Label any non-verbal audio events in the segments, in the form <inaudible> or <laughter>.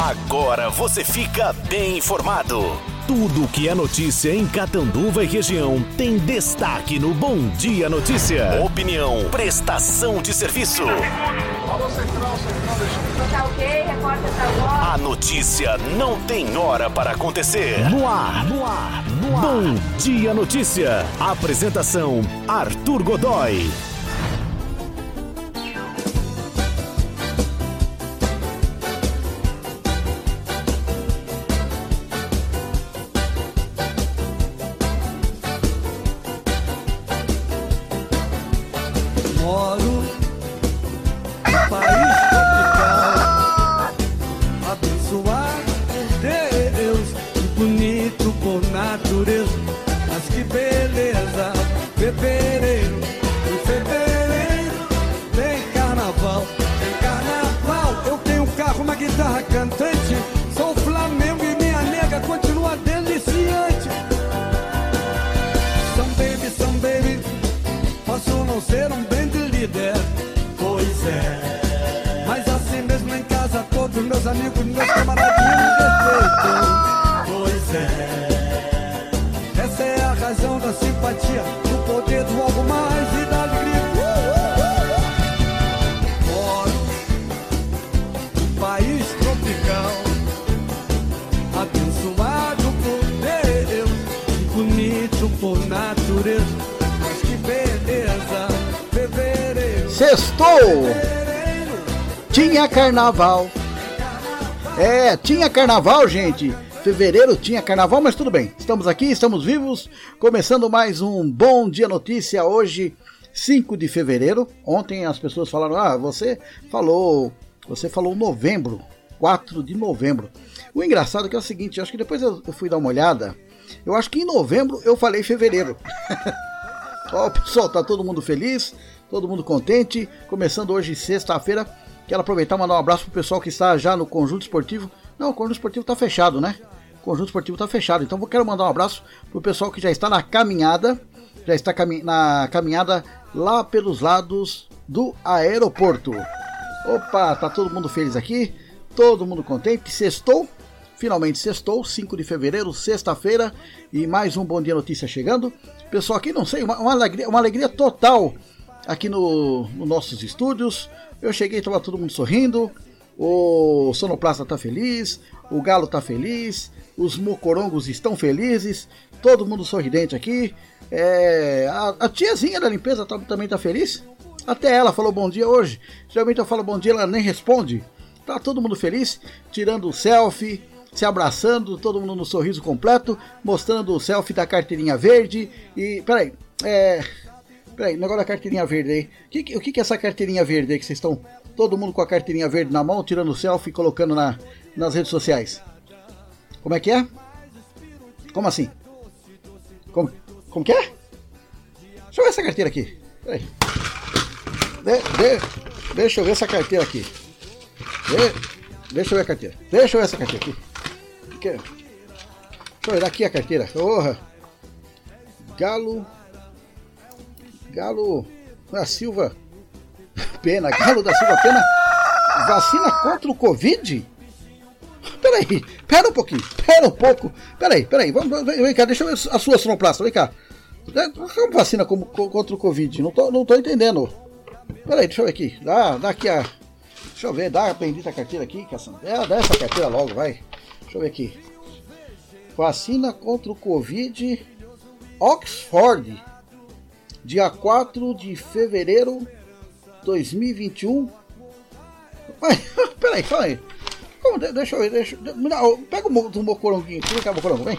Agora você fica bem informado. Tudo que é notícia em Catanduva e região tem destaque no Bom Dia Notícia. Opinião, prestação de serviço. A notícia não tem hora para acontecer. No ar, no ar, no ar. Bom Dia Notícia. Apresentação: Arthur Godoy. this Sextou! Tinha carnaval. É, tinha carnaval, gente. Fevereiro tinha carnaval, mas tudo bem. Estamos aqui, estamos vivos. Começando mais um Bom Dia Notícia hoje, 5 de fevereiro. Ontem as pessoas falaram: "Ah, você falou, você falou novembro, 4 de novembro". O engraçado é que é o seguinte, acho que depois eu fui dar uma olhada. Eu acho que em novembro eu falei fevereiro. <laughs> Ó, pessoal, tá todo mundo feliz, todo mundo contente. Começando hoje, sexta-feira. Quero aproveitar e mandar um abraço pro pessoal que está já no Conjunto Esportivo. Não, o Conjunto Esportivo tá fechado, né? O Conjunto Esportivo tá fechado. Então eu quero mandar um abraço pro pessoal que já está na caminhada. Já está cami na caminhada lá pelos lados do aeroporto. Opa, tá todo mundo feliz aqui. Todo mundo contente. Sextou. Finalmente sextou, 5 de fevereiro, sexta-feira, e mais um Bom Dia Notícia chegando. Pessoal, aqui não sei, uma, uma alegria, uma alegria total aqui no, nos nossos estúdios. Eu cheguei, estava todo mundo sorrindo, o Sonoplasta tá feliz, o Galo tá feliz, os mocorongos estão felizes, todo mundo sorridente aqui. É, a, a tiazinha da limpeza tá- também tá feliz. Até ela falou bom dia hoje. Geralmente eu falo bom dia, ela nem responde. Tá todo mundo feliz, tirando o selfie, se abraçando, todo mundo no sorriso completo, mostrando o selfie da carteirinha verde. E. Peraí, é. Peraí, negócio da carteirinha verde aí. O que, o que é essa carteirinha verde aí que vocês estão. Todo mundo com a carteirinha verde na mão, tirando o selfie e colocando na, nas redes sociais? Como é que é? Como assim? Como, como que é? Deixa eu ver essa carteira aqui. Peraí. De, de- deixa eu ver essa carteira aqui. De- deixa eu ver a carteira. Deixa eu ver essa carteira aqui. Que- Deixa eu ver aqui a carteira. Porra. Galo. Galo da Silva Pena. Galo da Silva Pena. Vacina contra o Covid? Peraí, pera um pouquinho, pera um pouco. Peraí, peraí, vamos, vem, vem cá, deixa eu ver a sua sonoplasta, vem cá. É, Como vacina como- co- contra o Covid? Não tô, não tô entendendo. Peraí, deixa eu ver aqui. Dá, dá aqui a. Deixa eu ver, dá a bendita carteira aqui, caçamba. É, dá essa carteira logo, vai. Deixa eu ver aqui. Vacina contra o Covid. Oxford. Dia 4 de fevereiro 2021. Ai, <laughs> peraí, calma aí. Como, de- deixa eu ver, deixa, dá- pega o do mocoronguinho, vem cá, mocorongo, vem.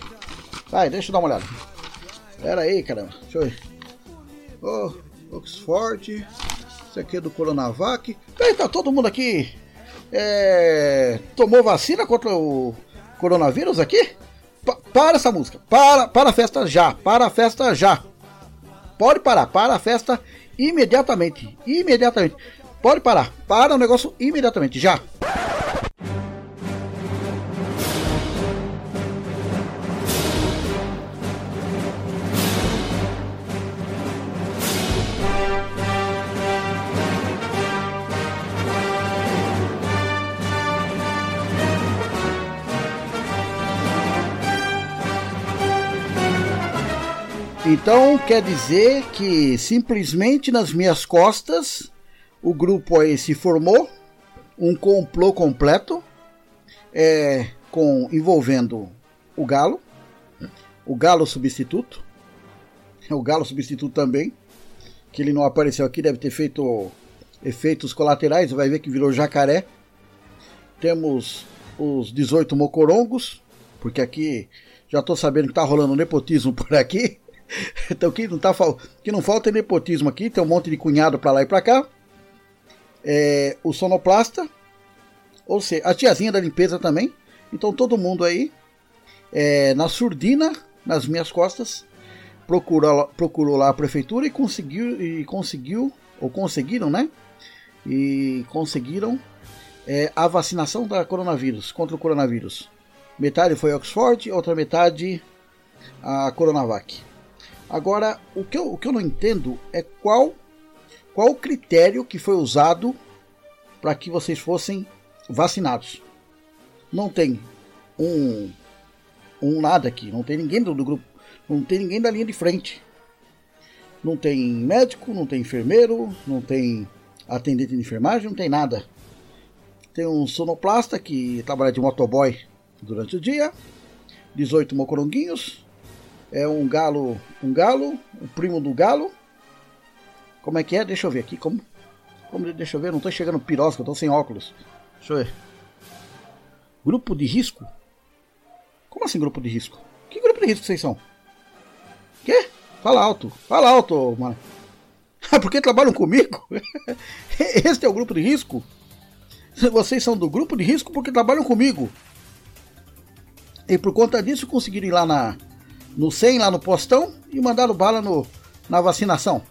Vai, deixa eu dar uma olhada. Pera aí, caramba, deixa eu ver. Ô, Oxford, isso aqui é do Coronavac. Peraí, tá todo mundo aqui é, tomou vacina contra o coronavírus aqui? Pa- para essa música, para, para a festa já, para a festa já. Pode parar, para a festa imediatamente, imediatamente. Pode parar, para o negócio imediatamente, já. Então quer dizer que simplesmente nas minhas costas o grupo aí se formou, um complô completo, é, com envolvendo o Galo, o Galo substituto, o Galo substituto também, que ele não apareceu aqui, deve ter feito efeitos colaterais, vai ver que virou jacaré. Temos os 18 mocorongos, porque aqui já estou sabendo que está rolando nepotismo <laughs> por aqui. <laughs> Então que não, tá, que não falta é nepotismo aqui, tem um monte de cunhado para lá e para cá. É, o sonoplasta, ou seja, a tiazinha da limpeza também. Então todo mundo aí é, na surdina, nas minhas costas, procurou, procurou lá a prefeitura e conseguiu, e conseguiu, ou conseguiram, né? E conseguiram é, a vacinação da coronavírus, contra o coronavírus. Metade foi Oxford, outra metade a Coronavac. Agora, o que eu, o que eu não entendo é qual, qual o critério que foi usado para que vocês fossem vacinados. Não tem um, um nada aqui, não tem ninguém do, do grupo não tem ninguém da linha de frente. Não tem médico, não tem enfermeiro, não tem atendente de enfermagem, não tem nada. Tem um sonoplasta que trabalha de motoboy durante o dia, 18 mocoronguinhos, é um galo, um galo, o primo do galo. Como é que é? Deixa eu ver aqui, como, como deixa eu ver, não estou chegando pirosca, estou sem óculos. Deixa eu ver. Grupo de risco? Como assim grupo de risco? Que grupo de risco vocês são? Quê? Fala alto. Fala alto, mano. <laughs> Porque trabalham comigo? <laughs> Este é o grupo de risco? Vocês são do grupo de risco porque trabalham comigo. E por conta disso conseguiram ir lá na, no 100, lá no postão, e mandaram bala no, na vacinação.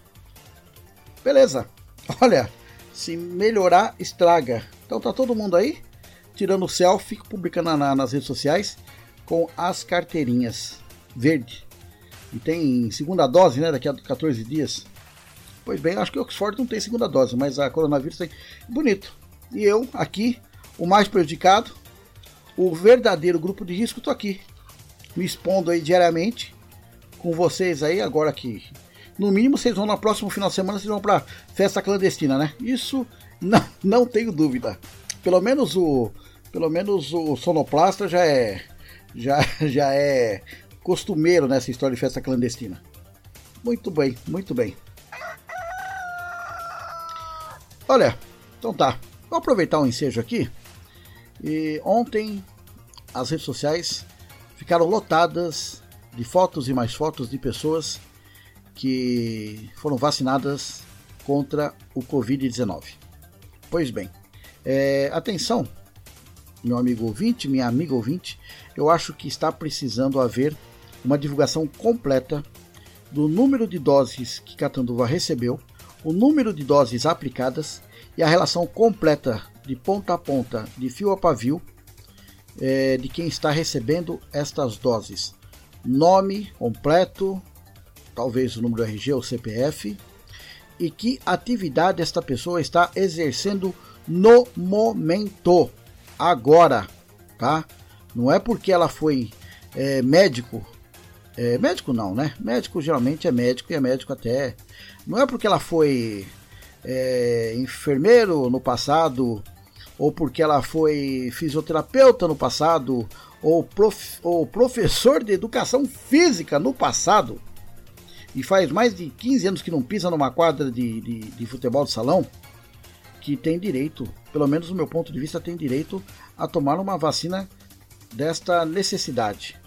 Beleza. <laughs> Olha, se melhorar, estraga. Então tá todo mundo aí, tirando selfie, publicando na, nas redes sociais, com as carteirinhas verde. E tem segunda dose, né? Daqui a 14 dias. Pois bem, acho que o Oxford não tem segunda dose, mas a coronavírus tem. Bonito. E eu, aqui, o mais prejudicado, o verdadeiro grupo de risco, tô aqui. Me expondo aí diariamente com vocês aí, agora que. No mínimo, vocês vão no próximo final de semana, vocês vão pra festa clandestina, né? Isso <laughs> não, não tenho dúvida. Pelo menos o. Pelo menos o sonoplasta já é. Já, <laughs> já é costumeiro nessa história de festa clandestina. Muito bem, muito bem. Olha, então tá. Vou aproveitar o ensejo aqui. E ontem as redes sociais ficaram lotadas de fotos e mais fotos de pessoas que foram vacinadas contra o Covid-19. Pois bem, é, atenção, meu amigo ouvinte, minha amiga ouvinte, eu acho que está precisando haver uma divulgação completa do número de doses que Catanduva recebeu, o número de doses aplicadas e a relação completa de ponta a ponta, de fio a pavio, é, de quem está recebendo estas doses. Nome completo, talvez o número RG ou CPF, e que atividade esta pessoa está exercendo no momento, agora, tá? Não é porque ela foi é, médico é, médico não, né? Médico geralmente é médico e é médico até. Não é porque ela foi é, enfermeiro no passado, ou porque ela foi fisioterapeuta no passado, ou, prof, ou professor de educação física no passado, e faz mais de 15 anos que não pisa numa quadra de, de, de futebol de salão, que tem direito, pelo menos do meu ponto de vista, tem direito a tomar uma vacina desta necessidade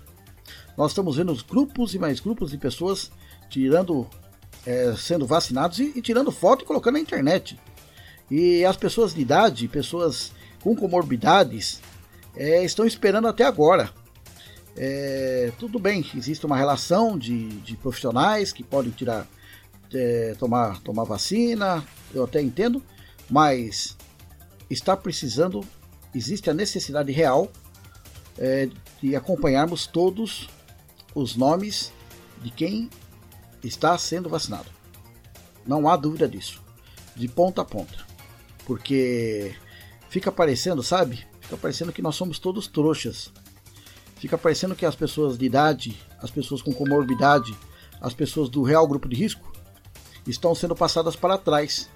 nós estamos vendo grupos e mais grupos de pessoas tirando, é, sendo vacinados e, e, tirando foto e colocando na internet. E as pessoas de idade, pessoas com comorbidades, é, estão esperando até agora. É, tudo bem, existe uma relação de, de profissionais que podem tirar, é, tomar, tomar vacina, eu até entendo, mas está precisando, existe a necessidade real é, de acompanharmos todos os nomes de quem está sendo vacinado. Não há dúvida disso. De ponta a ponta. Porque fica parecendo, sabe? Fica parecendo que nós somos todos trouxas. Fica parecendo que as pessoas de idade, as pessoas com comorbidade, as pessoas do real grupo de risco, estão sendo passadas para trás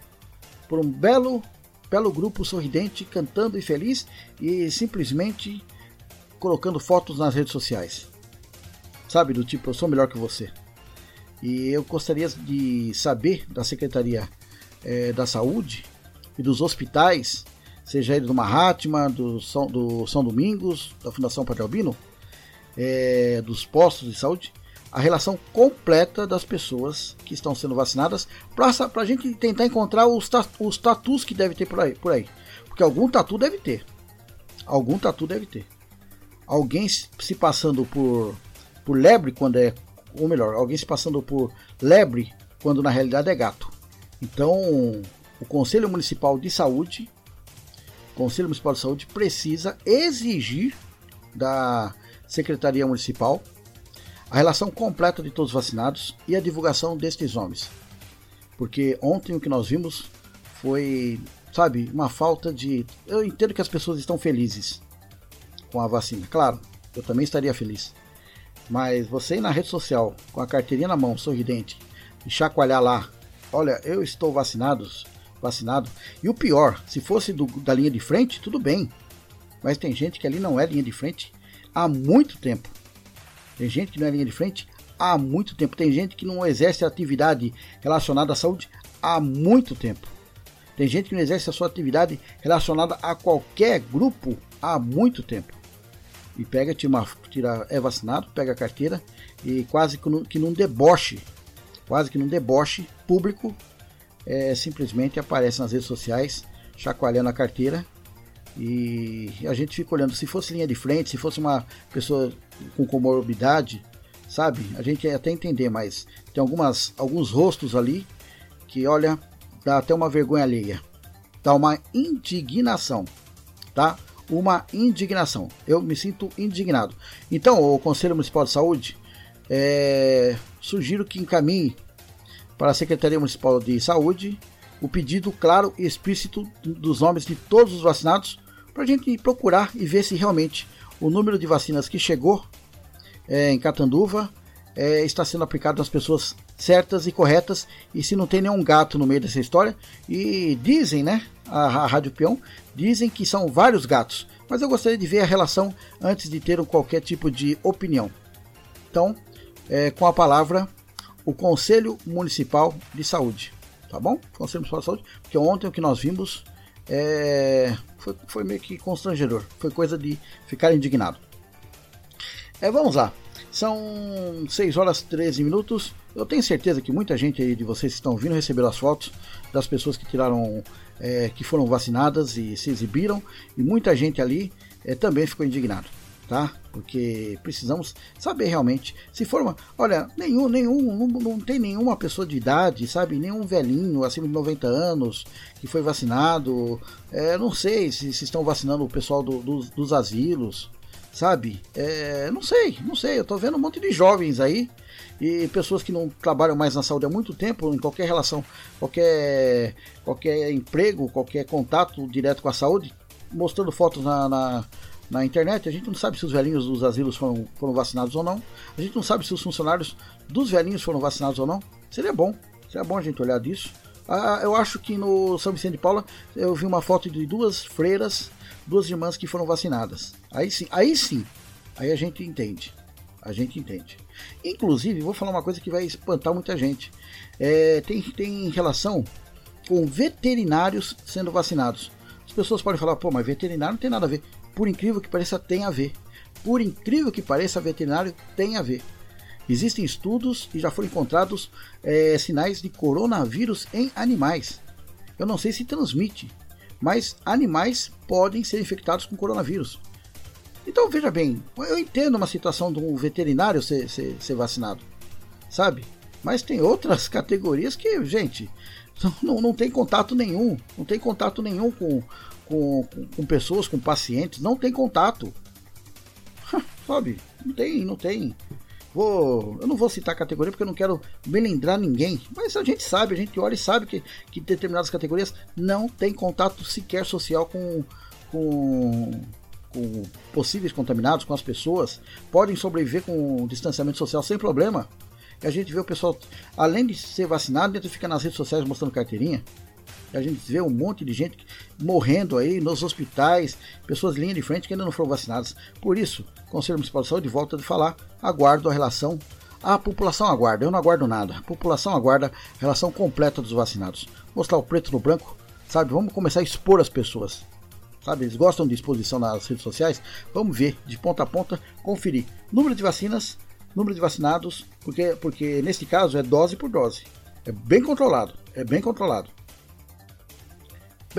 por um belo, belo grupo sorridente, cantando e feliz e simplesmente colocando fotos nas redes sociais. Sabe, do tipo, eu sou melhor que você. E eu gostaria de saber da Secretaria é, da Saúde e dos hospitais, seja ele do Mahatma, do São, do São Domingos, da Fundação Padre Albino, é, dos postos de saúde, a relação completa das pessoas que estão sendo vacinadas para a gente tentar encontrar os, os tatus que deve ter por aí, por aí. Porque algum tatu deve ter. Algum tatu deve ter. Alguém se passando por, por lebre quando é. Ou melhor, alguém se passando por lebre quando na realidade é gato. Então, o Conselho Municipal de Saúde, Conselho Municipal de Saúde precisa exigir da Secretaria Municipal a relação completa de todos os vacinados e a divulgação destes nomes. Porque ontem o que nós vimos foi, sabe, uma falta de. Eu entendo que as pessoas estão felizes com a vacina, claro, eu também estaria feliz. Mas você ir na rede social com a carteirinha na mão, sorridente, e chacoalhar lá, olha, eu estou vacinado, vacinado. E o pior, se fosse do, da linha de frente, tudo bem. Mas tem gente que ali não é linha de frente há muito tempo. Tem gente que não é linha de frente há muito tempo. Tem gente que não exerce atividade relacionada à saúde há muito tempo. Tem gente que não exerce a sua atividade relacionada a qualquer grupo há muito tempo. E pega, tira, tira é vacinado, pega a carteira e quase que num deboche, quase que num deboche público, é, simplesmente aparece nas redes sociais, chacoalhando a carteira e a gente fica olhando, se fosse linha de frente, se fosse uma pessoa com comorbidade, sabe? A gente ia até entender, mas tem algumas, alguns rostos ali que, olha, dá até uma vergonha alheia. Dá uma indignação, tá? Uma indignação. Eu me sinto indignado. Então, o Conselho Municipal de Saúde, é, sugiro que encaminhe para a Secretaria Municipal de Saúde o pedido claro e explícito dos nomes de todos os vacinados para a gente procurar e ver se realmente o número de vacinas que chegou é, em Catanduva é, está sendo aplicado nas pessoas certas e corretas e se não tem nenhum gato no meio dessa história. E dizem, né, a, a Rádio Peão, dizem que são vários gatos, mas eu gostaria de ver a relação antes de ter qualquer tipo de opinião. Então, é, com a palavra, o Conselho Municipal de Saúde, tá bom? Conselho Municipal de Saúde, porque ontem o que nós vimos é, foi, foi meio que constrangedor. Foi coisa de ficar indignado. É, vamos lá. São 6 horas e 13 minutos. Eu tenho certeza que muita gente aí de vocês estão vindo receber as fotos das pessoas que tiraram, é, que foram vacinadas e se exibiram, e muita gente ali é, também ficou indignado tá? Porque precisamos saber realmente se for uma, olha, nenhum, nenhum, não, não tem nenhuma pessoa de idade, sabe? Nenhum velhinho acima de 90 anos que foi vacinado. É, não sei se, se estão vacinando o pessoal do, dos, dos asilos, sabe? É, não sei, não sei. Eu tô vendo um monte de jovens aí e pessoas que não trabalham mais na saúde há muito tempo, em qualquer relação, qualquer, qualquer emprego, qualquer contato direto com a saúde, mostrando fotos na, na na internet, a gente não sabe se os velhinhos dos asilos foram, foram vacinados ou não. A gente não sabe se os funcionários dos velhinhos foram vacinados ou não. Seria bom, seria bom a gente olhar disso. Ah, eu acho que no São Vicente de Paula eu vi uma foto de duas freiras, duas irmãs que foram vacinadas. Aí sim, aí sim, aí a gente entende. A gente entende. Inclusive, vou falar uma coisa que vai espantar muita gente. É, tem, tem relação com veterinários sendo vacinados. As pessoas podem falar, pô, mas veterinário não tem nada a ver por incrível que pareça, tem a ver. Por incrível que pareça, veterinário tem a ver. Existem estudos e já foram encontrados é, sinais de coronavírus em animais. Eu não sei se transmite, mas animais podem ser infectados com coronavírus. Então veja bem, eu entendo uma situação de um veterinário ser, ser, ser vacinado, sabe? Mas tem outras <laughs> categorias que, gente, <laughs> não, não tem contato nenhum, não tem contato nenhum com, com, com, com pessoas, com pacientes, não tem contato. <laughs> Sabe? Não tem, não tem. Vou, eu não vou citar categoria porque eu não quero melindrar ninguém, mas a gente sabe, a gente olha e sabe que, que determinadas categorias não tem contato sequer social com, com, com possíveis contaminados, com as pessoas, podem sobreviver com distanciamento social sem problema. E a gente vê o pessoal, além de ser vacinado, dentro fica nas redes sociais mostrando carteirinha. A gente vê um monte de gente morrendo aí nos hospitais, pessoas linha de frente que ainda não foram vacinadas. Por isso, Conselho Municipal de Saúde volta de falar, aguardo a relação. A população aguarda, eu não aguardo nada. A população aguarda a relação completa dos vacinados. Mostrar o preto no branco, sabe? Vamos começar a expor as pessoas. Sabe, eles gostam de exposição nas redes sociais. Vamos ver de ponta a ponta, conferir número de vacinas, número de vacinados, porque porque nesse caso é dose por dose. É bem controlado, é bem controlado.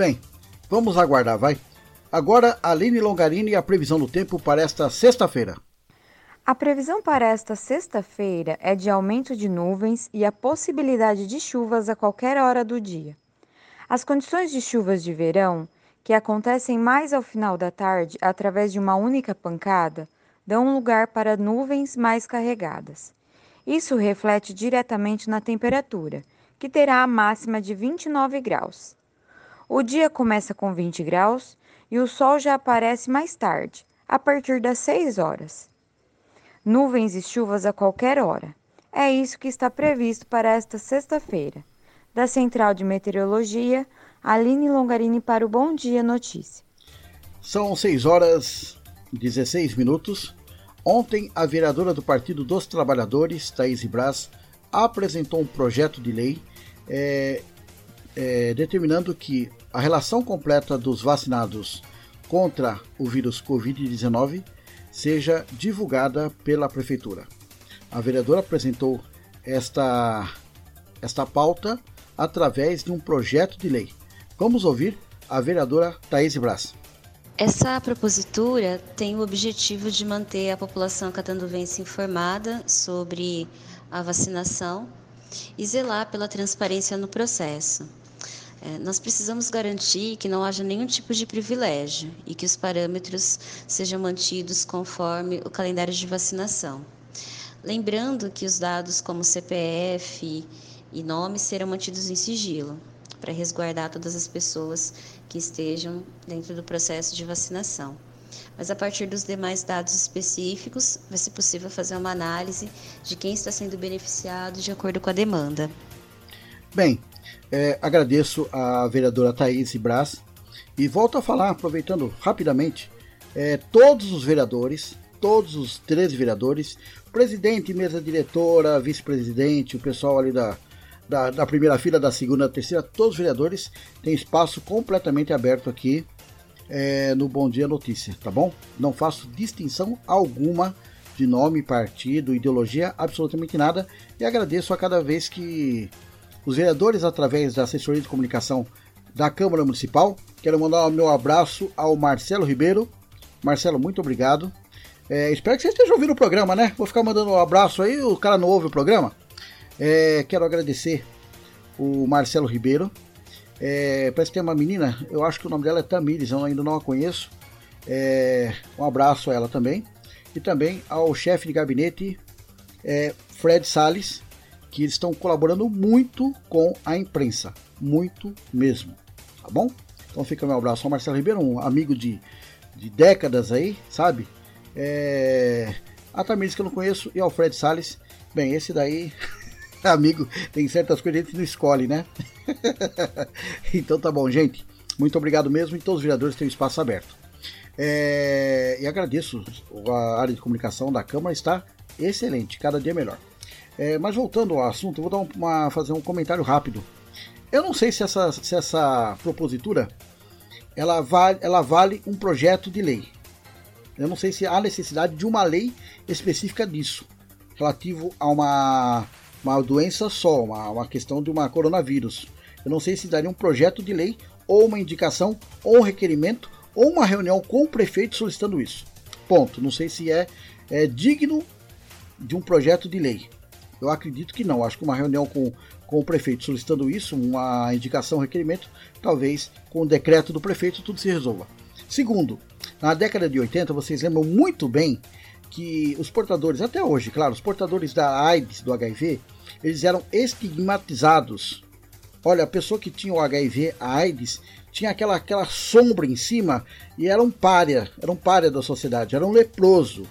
Bem, vamos aguardar, vai. Agora, Aline Longarini e a previsão do tempo para esta sexta-feira. A previsão para esta sexta-feira é de aumento de nuvens e a possibilidade de chuvas a qualquer hora do dia. As condições de chuvas de verão, que acontecem mais ao final da tarde através de uma única pancada, dão lugar para nuvens mais carregadas. Isso reflete diretamente na temperatura, que terá a máxima de 29 graus. O dia começa com 20 graus e o sol já aparece mais tarde, a partir das 6 horas. Nuvens e chuvas a qualquer hora. É isso que está previsto para esta sexta-feira. Da Central de Meteorologia, Aline Longarini para o Bom Dia Notícia. São 6 horas 16 minutos. Ontem, a vereadora do Partido dos Trabalhadores, Thaís Braz, apresentou um projeto de lei é, é, determinando que a relação completa dos vacinados contra o vírus Covid-19 seja divulgada pela Prefeitura. A vereadora apresentou esta, esta pauta através de um projeto de lei. Vamos ouvir a vereadora Thaís Braz. Essa propositura tem o objetivo de manter a população catanduvense informada sobre a vacinação e zelar pela transparência no processo. É, nós precisamos garantir que não haja nenhum tipo de privilégio e que os parâmetros sejam mantidos conforme o calendário de vacinação. Lembrando que os dados como CPF e nome serão mantidos em sigilo, para resguardar todas as pessoas que estejam dentro do processo de vacinação. Mas a partir dos demais dados específicos, vai ser possível fazer uma análise de quem está sendo beneficiado de acordo com a demanda. Bem, é, agradeço a vereadora Thaís Braz e volto a falar, aproveitando rapidamente, é, todos os vereadores, todos os 13 vereadores, presidente, mesa diretora, vice-presidente, o pessoal ali da, da, da, primeira fila, da segunda, da terceira, todos os vereadores têm espaço completamente aberto aqui é, no Bom Dia Notícia, tá bom? Não faço distinção alguma de nome, partido, ideologia, absolutamente nada e agradeço a cada vez que os vereadores, através da assessoria de comunicação da Câmara Municipal. Quero mandar o meu abraço ao Marcelo Ribeiro. Marcelo, muito obrigado. É, espero que você esteja ouvindo o programa, né? Vou ficar mandando um abraço aí, o cara não ouve o programa. É, quero agradecer o Marcelo Ribeiro. É, parece que tem uma menina, eu acho que o nome dela é Tamires, eu ainda não a conheço. É, um abraço a ela também. E também ao chefe de gabinete, é, Fred Salles, que eles estão colaborando muito com a imprensa, muito mesmo, tá bom? Então fica meu abraço ao Marcelo Ribeiro, um amigo de, de décadas aí, sabe? É... A Tamires que eu não conheço e ao Fred Salles, bem, esse daí, <laughs> amigo, tem certas coisas que a gente não escolhe, né? <laughs> então tá bom, gente. Muito obrigado mesmo e todos os vereadores têm espaço aberto. É... E agradeço, a área de comunicação da Câmara está excelente, cada dia melhor. É, mas voltando ao assunto, vou dar uma, fazer um comentário rápido. Eu não sei se essa, se essa propositura ela vale, ela vale um projeto de lei. Eu não sei se há necessidade de uma lei específica disso, relativo a uma, uma doença só, uma, uma questão de uma coronavírus. Eu não sei se daria um projeto de lei, ou uma indicação, ou um requerimento, ou uma reunião com o prefeito solicitando isso. Ponto. Não sei se é, é digno de um projeto de lei. Eu acredito que não. Acho que uma reunião com, com o prefeito solicitando isso, uma indicação, um requerimento, talvez com o decreto do prefeito tudo se resolva. Segundo, na década de 80, vocês lembram muito bem que os portadores, até hoje, claro, os portadores da AIDS, do HIV, eles eram estigmatizados. Olha, a pessoa que tinha o HIV, a AIDS, tinha aquela, aquela sombra em cima e era um párea, era um párea da sociedade, era um leproso.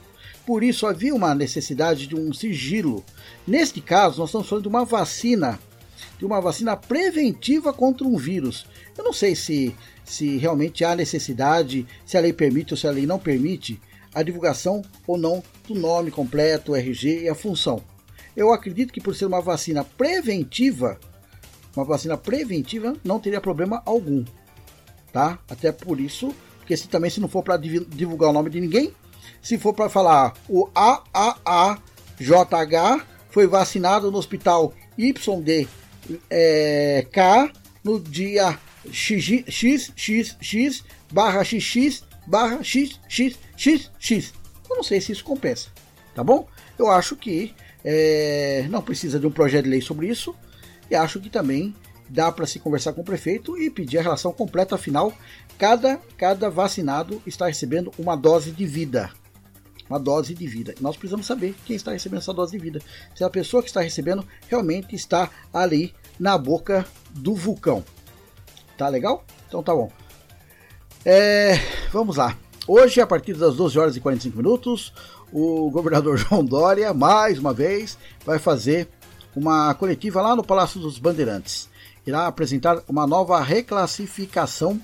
Por isso havia uma necessidade de um sigilo. Neste caso, nós estamos falando de uma vacina, de uma vacina preventiva contra um vírus. Eu não sei se, se realmente há necessidade, se a lei permite ou se a lei não permite a divulgação ou não do nome completo, RG e a função. Eu acredito que por ser uma vacina preventiva, uma vacina preventiva não teria problema algum, tá? Até por isso, porque se também se não for para divulgar o nome de ninguém, se for para falar o AAAJH foi vacinado no hospital YDK é, no dia XXX barra XX barra XXXX. Eu não sei se isso compensa, tá bom? Eu acho que é, não precisa de um projeto de lei sobre isso e acho que também dá para se conversar com o prefeito e pedir a relação completa, afinal, cada, cada vacinado está recebendo uma dose de vida. Uma dose de vida. Nós precisamos saber quem está recebendo essa dose de vida. Se a pessoa que está recebendo realmente está ali na boca do vulcão. Tá legal? Então tá bom. É, vamos lá. Hoje, a partir das 12 horas e 45 minutos, o governador <laughs> João Dória, mais uma vez, vai fazer uma coletiva lá no Palácio dos Bandeirantes. Irá apresentar uma nova reclassificação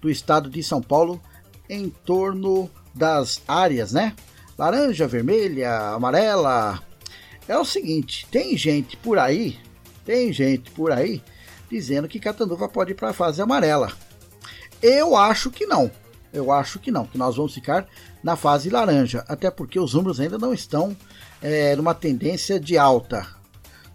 do estado de São Paulo em torno das áreas, né? Laranja, vermelha, amarela. É o seguinte, tem gente por aí, tem gente por aí dizendo que Catanduva pode ir para a fase amarela. Eu acho que não. Eu acho que não, que nós vamos ficar na fase laranja, até porque os números ainda não estão é, numa tendência de alta.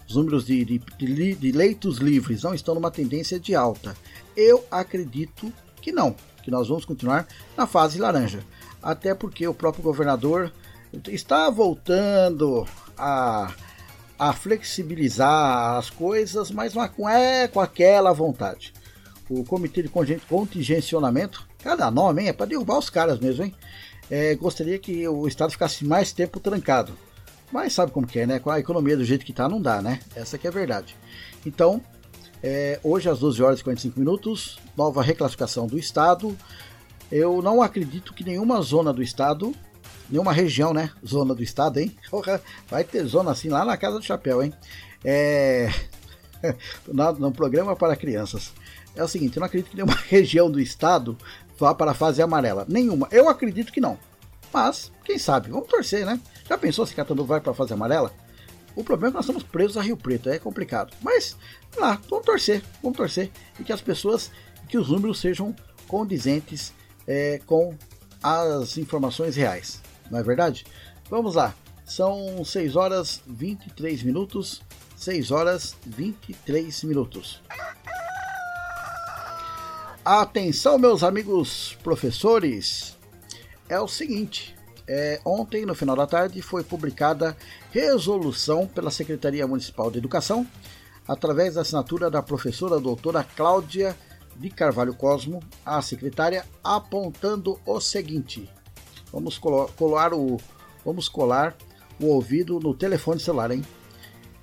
Os números de, de, de, de leitos livres não estão numa tendência de alta. Eu acredito que não, que nós vamos continuar na fase laranja. Até porque o próprio governador está voltando a, a flexibilizar as coisas, mas não é com aquela vontade. O comitê de contingencionamento Cada nome, hein? É para derrubar os caras mesmo, hein? É, gostaria que o Estado ficasse mais tempo trancado. Mas sabe como que é, né? Com a economia do jeito que tá, não dá, né? Essa que é a verdade. Então, é, hoje às 12 horas e 45 minutos, nova reclassificação do Estado. Eu não acredito que nenhuma zona do Estado, nenhuma região, né? Zona do Estado, hein? <laughs> Vai ter zona assim lá na Casa do Chapéu, hein? É... <laughs> no, no programa para crianças. É o seguinte, eu não acredito que nenhuma <laughs> região do Estado vá para a fase amarela? Nenhuma. Eu acredito que não. Mas, quem sabe? Vamos torcer, né? Já pensou se Catanduva vai para a fase amarela? O problema é que nós estamos presos a Rio Preto, é complicado. Mas, lá, vamos torcer, vamos torcer. E que as pessoas, que os números sejam condizentes é, com as informações reais. Não é verdade? Vamos lá. São 6 horas 23 minutos. 6 horas 23 minutos. Atenção, meus amigos professores, é o seguinte: é, ontem, no final da tarde, foi publicada resolução pela Secretaria Municipal de Educação, através da assinatura da professora doutora Cláudia de Carvalho Cosmo, a secretária, apontando o seguinte: vamos colar o, vamos colar o ouvido no telefone celular, hein?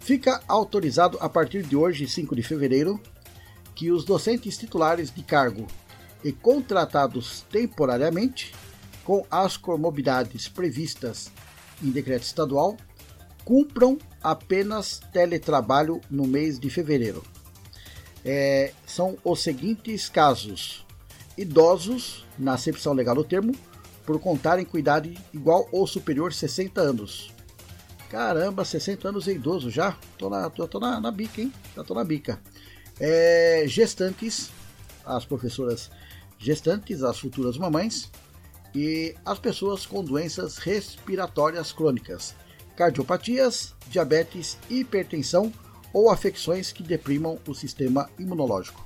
Fica autorizado a partir de hoje, 5 de fevereiro, que os docentes titulares de cargo e contratados temporariamente, com as comorbidades previstas em decreto estadual, cumpram apenas teletrabalho no mês de fevereiro. É, são os seguintes casos: idosos, na acepção legal do termo, por contarem com idade igual ou superior a 60 anos. Caramba, 60 anos é idoso já? Tô na, tô, tô na, na bica, hein? Já tô na bica é, gestantes, as professoras gestantes, as futuras mamães e as pessoas com doenças respiratórias crônicas, cardiopatias, diabetes, hipertensão ou afecções que deprimam o sistema imunológico.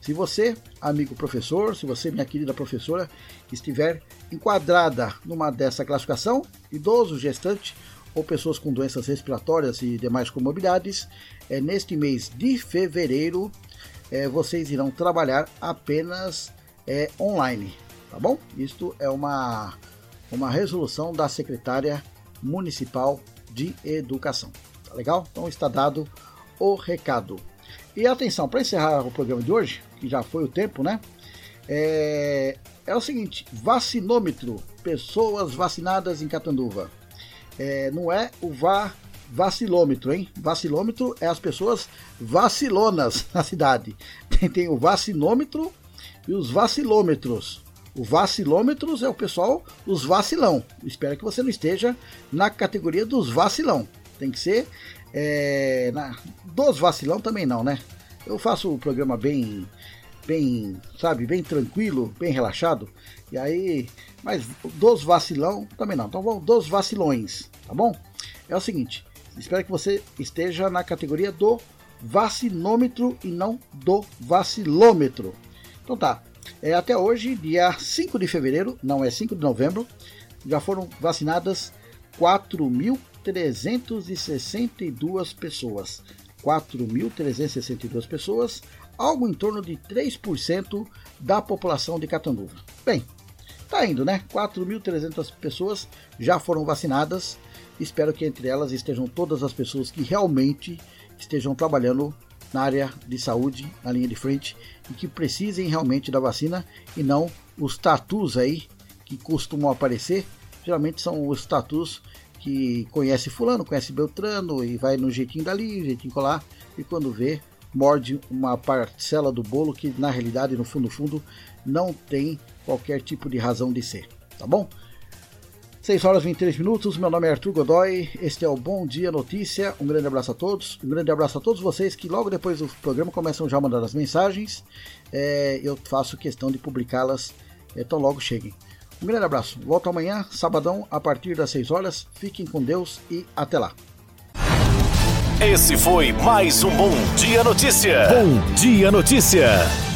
Se você, amigo professor, se você, minha querida professora, estiver enquadrada numa dessa classificação, idoso, gestante ou pessoas com doenças respiratórias e demais comorbidades, é, neste mês de fevereiro é, vocês irão trabalhar apenas é, online, tá bom? Isto é uma, uma resolução da secretária municipal de educação, tá legal? Então está dado o recado. E atenção, para encerrar o programa de hoje, que já foi o tempo, né? É, é o seguinte: vacinômetro, pessoas vacinadas em Catanduva. É, não é o vá vacilômetro, hein? Vacilômetro é as pessoas vacilonas <laughs> na cidade. Tem, tem o vacinômetro e os vacilômetros. O vacilômetros é o pessoal, os vacilão. Espero que você não esteja na categoria dos vacilão. Tem que ser é, na, dos vacilão também não, né? Eu faço o programa bem, bem, sabe, bem tranquilo, bem relaxado. E aí, mas dos vacilão também não. Então vamos dos vacilões, tá bom? É o seguinte, espero que você esteja na categoria do vacinômetro e não do vacilômetro. Então tá. É, até hoje, dia 5 de fevereiro, não é 5 de novembro, já foram vacinadas 4.362 pessoas. 4.362 pessoas, algo em torno de 3% da população de Catanduva. Bem, tá indo, né? 4.300 pessoas já foram vacinadas. Espero que entre elas estejam todas as pessoas que realmente estejam trabalhando na área de saúde, na linha de frente, e que precisem realmente da vacina e não os tatus aí que costumam aparecer. Geralmente são os tatus que conhece fulano, conhece Beltrano e vai no jeitinho dali, jeitinho colar, e quando vê, morde uma parcela do bolo que na realidade, no fundo, fundo, não tem qualquer tipo de razão de ser, tá bom? 6 horas e 23 minutos, meu nome é Arthur Godoy, este é o Bom Dia Notícia, um grande abraço a todos, um grande abraço a todos vocês que logo depois do programa começam já a mandar as mensagens, é, eu faço questão de publicá-las é, tão logo cheguem. Um grande abraço, volto amanhã, sabadão, a partir das 6 horas, fiquem com Deus e até lá. Esse foi mais um Bom Dia Notícia. Bom Dia Notícia.